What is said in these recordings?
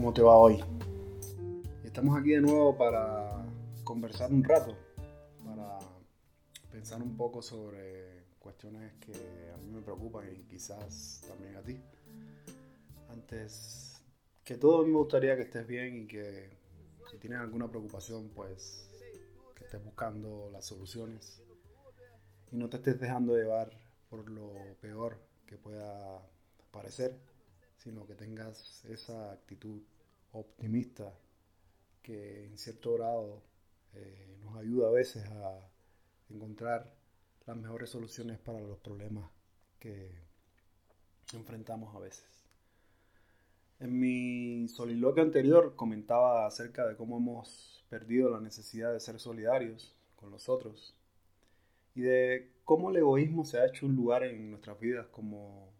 ¿Cómo te va hoy? Estamos aquí de nuevo para conversar un rato, para pensar un poco sobre cuestiones que a mí me preocupan y quizás también a ti. Antes que todo, me gustaría que estés bien y que si tienes alguna preocupación, pues que estés buscando las soluciones y no te estés dejando llevar por lo peor que pueda parecer, sino que tengas esa actitud optimista que en cierto grado eh, nos ayuda a veces a encontrar las mejores soluciones para los problemas que enfrentamos a veces. En mi soliloquio anterior comentaba acerca de cómo hemos perdido la necesidad de ser solidarios con los otros y de cómo el egoísmo se ha hecho un lugar en nuestras vidas como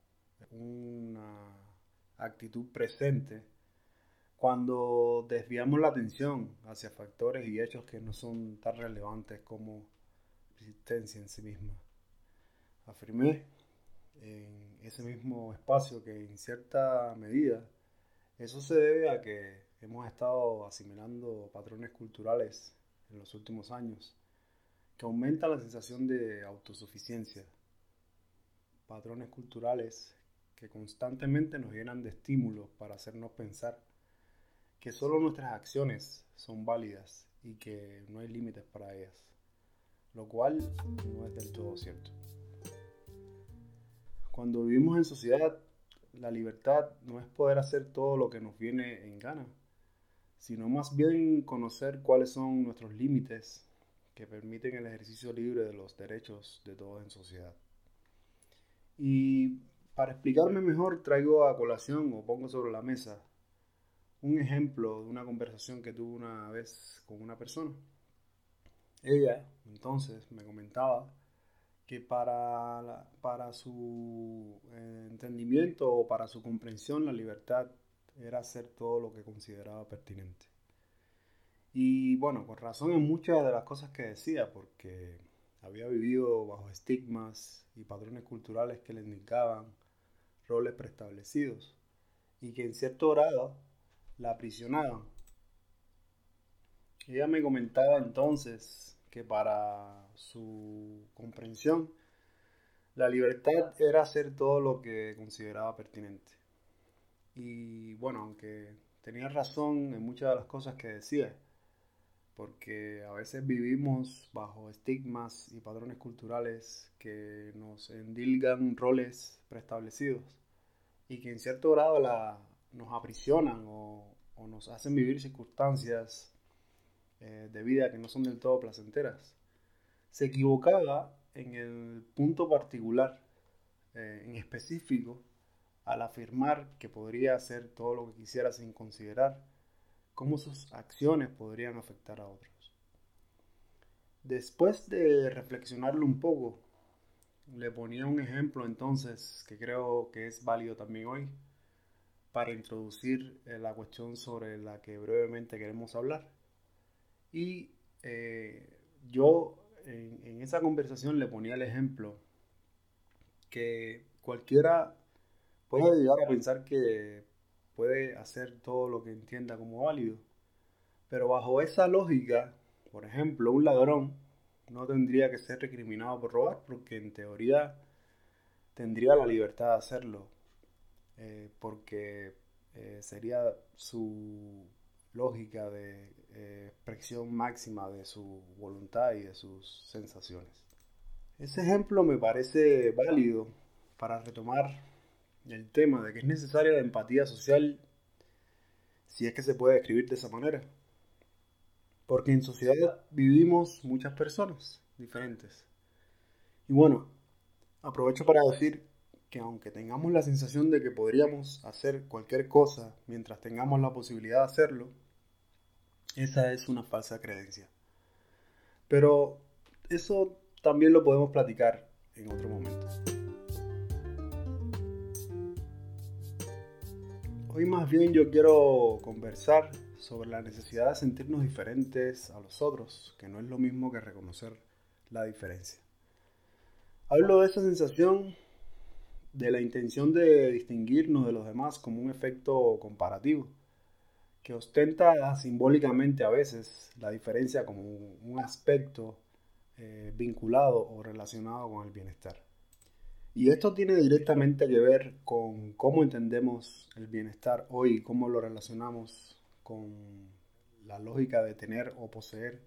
una actitud presente cuando desviamos la atención hacia factores y hechos que no son tan relevantes como existencia en sí misma. Afirmé en ese mismo espacio que en cierta medida eso se debe a que hemos estado asimilando patrones culturales en los últimos años que aumenta la sensación de autosuficiencia. Patrones culturales que constantemente nos llenan de estímulos para hacernos pensar que solo nuestras acciones son válidas y que no hay límites para ellas, lo cual no es del todo cierto. Cuando vivimos en sociedad, la libertad no es poder hacer todo lo que nos viene en gana, sino más bien conocer cuáles son nuestros límites que permiten el ejercicio libre de los derechos de todos en sociedad. Y para explicarme mejor, traigo a colación o pongo sobre la mesa un ejemplo de una conversación que tuve una vez con una persona. Ella entonces me comentaba que para, para su eh, entendimiento o para su comprensión la libertad era hacer todo lo que consideraba pertinente. Y bueno, con razón en muchas de las cosas que decía, porque había vivido bajo estigmas y patrones culturales que le indicaban roles preestablecidos y que en cierto grado la aprisionaban. Ella me comentaba entonces que para su comprensión la libertad era hacer todo lo que consideraba pertinente. Y bueno, aunque tenía razón en muchas de las cosas que decía, porque a veces vivimos bajo estigmas y patrones culturales que nos endilgan roles preestablecidos y que en cierto grado la, nos aprisionan o, nos hacen vivir circunstancias eh, de vida que no son del todo placenteras. Se equivocaba en el punto particular, eh, en específico, al afirmar que podría hacer todo lo que quisiera sin considerar cómo sus acciones podrían afectar a otros. Después de reflexionarlo un poco, le ponía un ejemplo entonces que creo que es válido también hoy para introducir eh, la cuestión sobre la que brevemente queremos hablar. Y eh, yo en, en, esa conversación le ponía el ejemplo que cualquiera puede llegar a pensar que puede hacer todo lo que entienda como válido. Pero bajo esa lógica, por ejemplo, un ladrón no tendría que ser recriminado por robar porque en teoría tendría la libertad de hacerlo. Eh, porque eh, sería su lógica de eh, expresión máxima de su voluntad y de sus sensaciones. Ese ejemplo me parece válido para retomar el tema de que es necesaria la empatía social si es que se puede describir de esa manera. Porque en sociedad vivimos muchas personas diferentes. Y bueno, aprovecho para decir que aunque tengamos la sensación de que podríamos hacer cualquier cosa mientras tengamos la posibilidad de hacerlo, esa es una falsa creencia. Pero eso también lo podemos platicar en otro momento. Hoy más bien yo quiero conversar sobre la necesidad de sentirnos diferentes a los otros, que no es lo mismo que reconocer la diferencia. Hablo de esa sensación de la intención de distinguirnos de los demás como un efecto comparativo, que ostenta simbólicamente a veces la diferencia como un aspecto eh, vinculado o relacionado con el bienestar. Y esto tiene directamente que ver con cómo entendemos el bienestar hoy, cómo lo relacionamos con la lógica de tener o poseer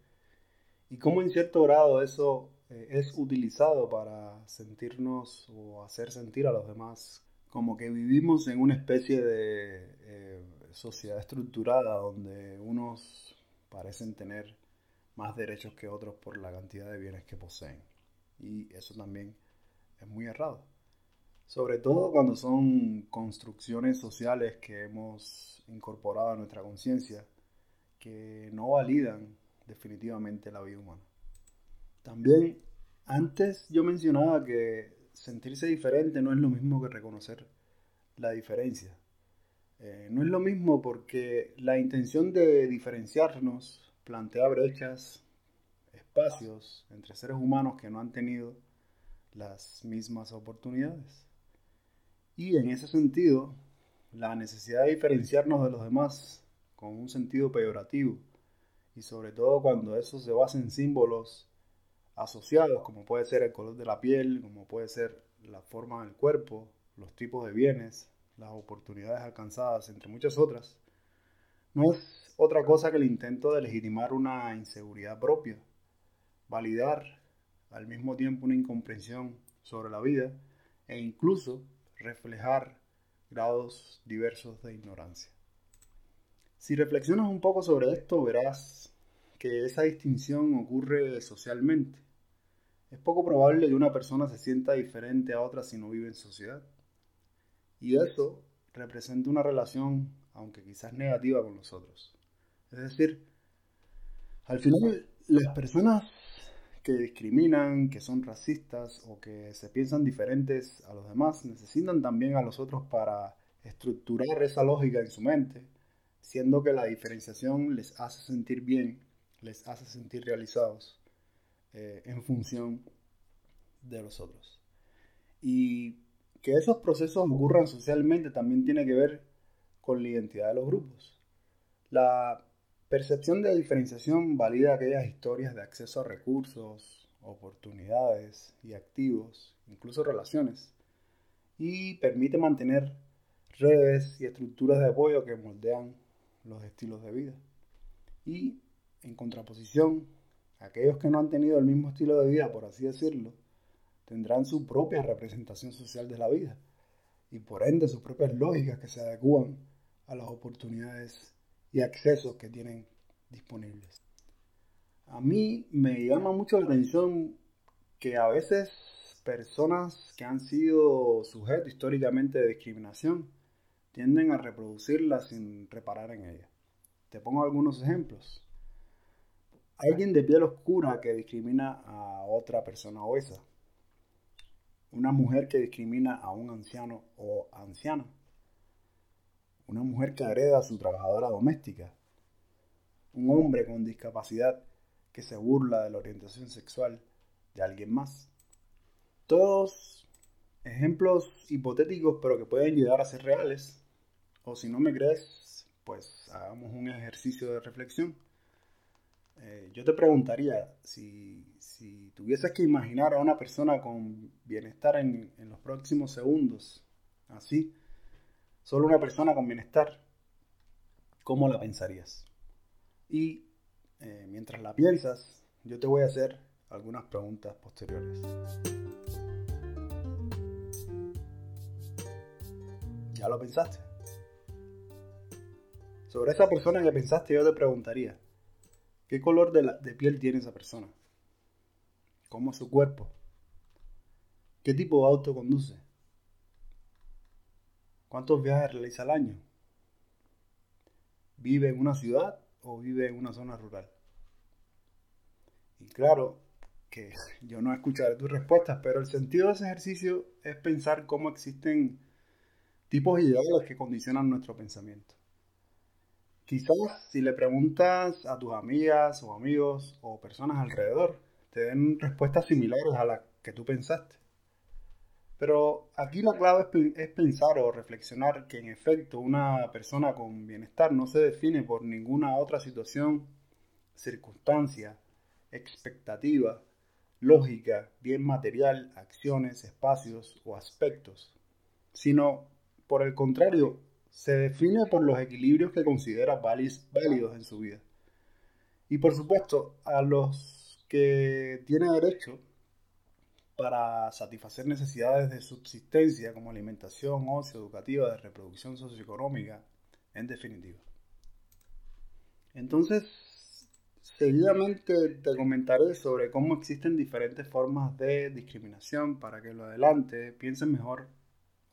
y cómo en cierto grado eso eh, es utilizado para sentirnos o hacer sentir a los demás como que vivimos en una especie de eh, sociedad estructurada donde unos parecen tener más derechos que otros por la cantidad de bienes que poseen. Y eso también es muy errado. Sobre todo cuando son construcciones sociales que hemos incorporado a nuestra conciencia que no validan definitivamente la vida humana. También antes yo mencionaba que sentirse diferente no es lo mismo que reconocer la diferencia. Eh, no es lo mismo porque la intención de diferenciarnos plantea brechas, espacios entre seres humanos que no han tenido las mismas oportunidades. Y en ese sentido, la necesidad de diferenciarnos de los demás con un sentido peyorativo, y sobre todo cuando eso se basa en símbolos asociados, como puede ser el color de la piel, como puede ser la forma del cuerpo, los tipos de bienes, las oportunidades alcanzadas, entre muchas otras, no es otra cosa que el intento de legitimar una inseguridad propia, validar al mismo tiempo una incomprensión sobre la vida e incluso reflejar grados diversos de ignorancia. Si reflexionas un poco sobre esto, verás que esa distinción ocurre socialmente. Es poco probable que una persona se sienta diferente a otra si no vive en sociedad. Y eso representa una relación, aunque quizás negativa, con los otros. Es decir, al final las personas que discriminan, que son racistas o que se piensan diferentes a los demás, necesitan también a los otros para estructurar esa lógica en su mente, siendo que la diferenciación les hace sentir bien, les hace sentir realizados eh, en función de los otros. Y que esos procesos ocurran socialmente también tiene que ver con la identidad de los grupos. La percepción de diferenciación valida aquellas historias de acceso a recursos, oportunidades y activos, incluso relaciones, y permite mantener redes y estructuras de apoyo que moldean los estilos de vida. Y en contraposición, aquellos que no han tenido el mismo estilo de vida, por así decirlo, tendrán su propia representación social de la vida y por ende sus propias lógicas que se adecúan a las oportunidades y accesos que tienen disponibles. A mí me llama mucho la atención que a veces personas que han sido sujetos históricamente de discriminación tienden a reproducirla sin reparar en ella. Te pongo algunos ejemplos. Alguien de piel oscura que discrimina a otra persona obesa una mujer que discrimina a un anciano o anciana, una mujer que agreda a su trabajadora doméstica, un hombre con discapacidad que se burla de la orientación sexual de alguien más. Todos ejemplos hipotéticos pero que pueden llegar a ser reales. O si no me crees, pues hagamos un ejercicio de reflexión. Yo te preguntaría, si, si, tuvieses que imaginar a una persona con bienestar en, los próximos segundos, así, solo una persona con bienestar, ¿cómo la pensarías? Y eh, mientras la piensas, yo te voy a hacer algunas preguntas posteriores. ¿Ya lo pensaste? Sobre esa persona que pensaste yo te preguntaría, ¿Qué color de, piel tiene esa persona? ¿Cómo es su cuerpo? ¿Qué tipo de auto conduce? ¿Cuántos viajes realiza al año? ¿Vive en una ciudad o vive en una zona rural? Y claro que yo no escucharé tus respuestas, pero el sentido de ese ejercicio es pensar cómo existen tipos ideales que condicionan nuestro pensamiento. Quizás si le preguntas a tus amigas o amigos o personas alrededor, te den respuestas similares a las que tú pensaste. Pero aquí la clave es, pensar o reflexionar que en efecto una persona con bienestar no se define por ninguna otra situación, circunstancia, expectativa, lógica, bien material, acciones, espacios o aspectos, sino por el contrario, se define por los equilibrios que considera válidos en su vida. Y por supuesto, a los que tiene derecho para satisfacer necesidades de subsistencia como alimentación, ocio, educativa, de reproducción socioeconómica, en definitiva. Entonces, seguidamente te comentaré sobre cómo existen diferentes formas de discriminación para que lo adelante piensen mejor,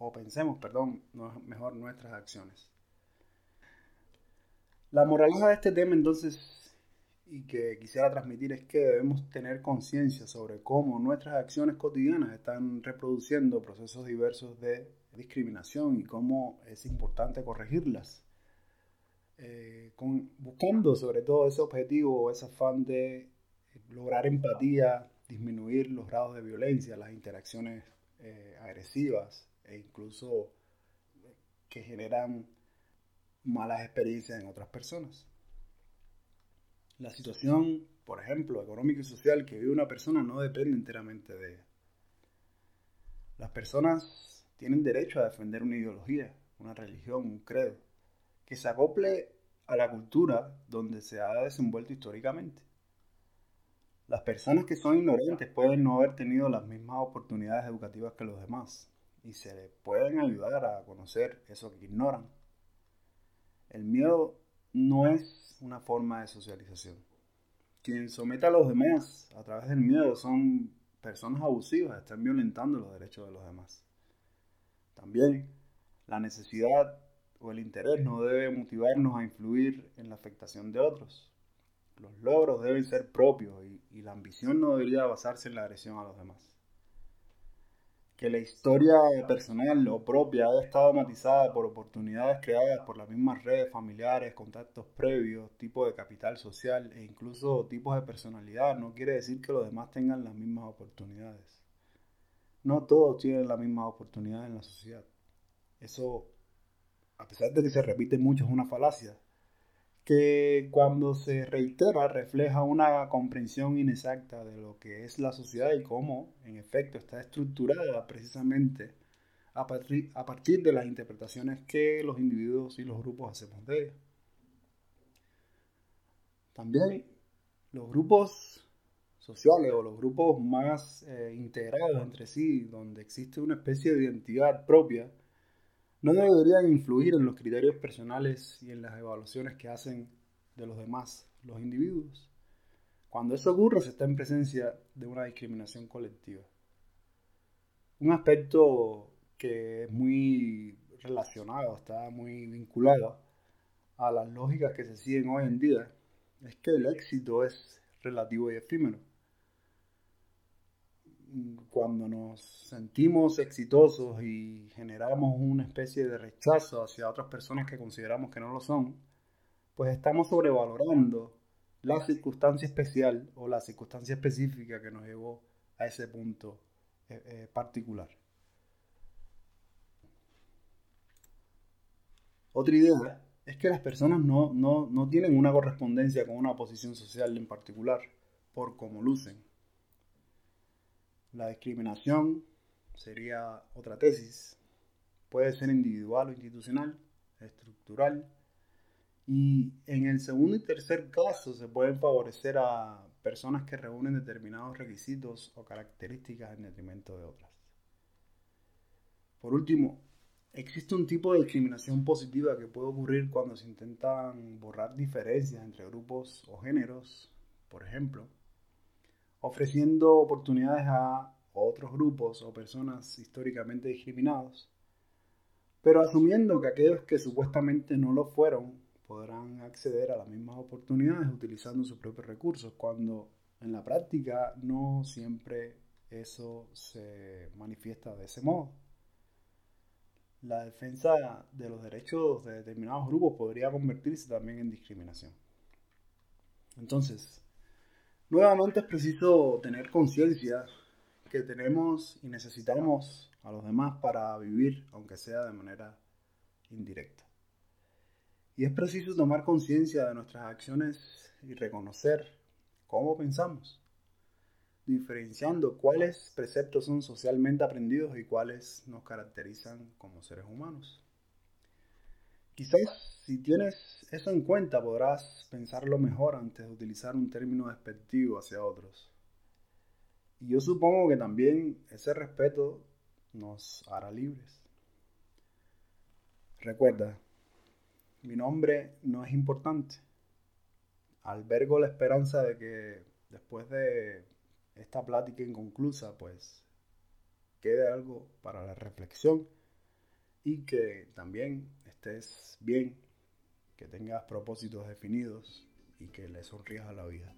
o pensemos, perdón, mejor nuestras acciones. La moraleja de este tema entonces y que quisiera transmitir es que debemos tener conciencia sobre cómo nuestras acciones cotidianas están reproduciendo procesos diversos de discriminación y cómo es importante corregirlas. Eh, buscando sobre todo ese objetivo, ese afán de lograr empatía, disminuir los grados de violencia, las interacciones eh, agresivas e incluso que generan malas experiencias en otras personas. La situación, por ejemplo, económica y social que vive una persona no depende enteramente de ella. Las personas tienen derecho a defender una ideología, una religión, un credo, que se acople a la cultura donde se ha desenvuelto históricamente. Las personas que son ignorantes pueden no haber tenido las mismas oportunidades educativas que los demás y se les pueden ayudar a conocer eso que ignoran. El miedo no es una forma de socialización. Quien somete a los demás a través del miedo son personas abusivas, están violentando los derechos de los demás. También la necesidad o el interés no debe motivarnos a influir en la afectación de otros. Los logros deben ser propios y, y la ambición no debería basarse en la agresión a los demás que la historia personal o propia haya estado matizada por oportunidades creadas por las mismas redes familiares, contactos previos, tipo de capital social e incluso tipos de personalidad, no quiere decir que los demás tengan las mismas oportunidades. No todos tienen las mismas oportunidades en la sociedad. Eso, a pesar de que se repite mucho, es una falacia que cuando se reitera refleja una comprensión inexacta de lo que es la sociedad y cómo, en efecto, está estructurada precisamente a partir, a partir de las interpretaciones que los individuos y los grupos hacemos de ella. También los grupos sociales o los grupos más eh, integrados entre sí, donde existe una especie de identidad propia, no deberían influir en los criterios personales y en las evaluaciones que hacen de los demás, los individuos. Cuando eso ocurre, se está en presencia de una discriminación colectiva. Un aspecto que es muy relacionado, está muy vinculado a las lógicas que se siguen hoy en día, es que el éxito es relativo y efímero cuando nos sentimos exitosos y generamos una especie de rechazo hacia otras personas que consideramos que no lo son, pues estamos sobrevalorando la circunstancia especial o la circunstancia específica que nos llevó a ese punto eh, eh, particular. Otra idea es que las personas no, no tienen una correspondencia con una posición social en particular por cómo lucen la discriminación sería otra tesis. Puede ser individual o institucional, estructural. Y en el segundo y tercer caso se pueden favorecer a personas que reúnen determinados requisitos o características en detrimento de otras. Por último, existe un tipo de discriminación positiva que puede ocurrir cuando se intentan borrar diferencias entre grupos o géneros, por ejemplo, ofreciendo oportunidades a otros grupos o personas históricamente discriminados, pero asumiendo que aquellos que supuestamente no lo fueron podrán acceder a las mismas oportunidades utilizando sus propios recursos, cuando en la práctica no siempre eso se manifiesta de ese modo. La defensa de los derechos de determinados grupos podría convertirse también en discriminación. Entonces, Nuevamente es preciso tener conciencia que tenemos y necesitamos a los demás para vivir, aunque sea de manera indirecta. Y es preciso tomar conciencia de nuestras acciones y reconocer cómo pensamos, diferenciando cuáles preceptos son socialmente aprendidos y cuáles nos caracterizan como seres humanos. Quizás si tienes eso en cuenta podrás pensarlo mejor antes de utilizar un término despectivo hacia otros. Y yo supongo que también ese respeto nos hará libres. Recuerda, mi nombre no es importante. Albergo la esperanza de que después de esta plática inconclusa, pues quede algo para la reflexión y que también estés bien, que tengas propósitos definidos y que le sonrías a la vida.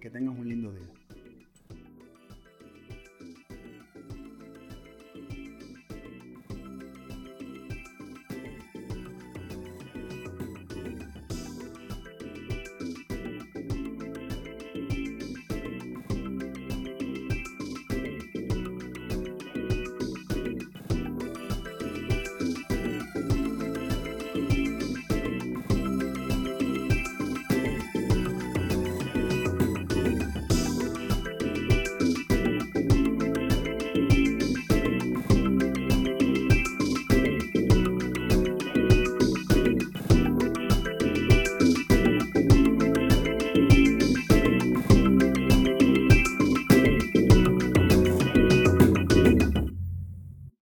Que tengas un lindo día.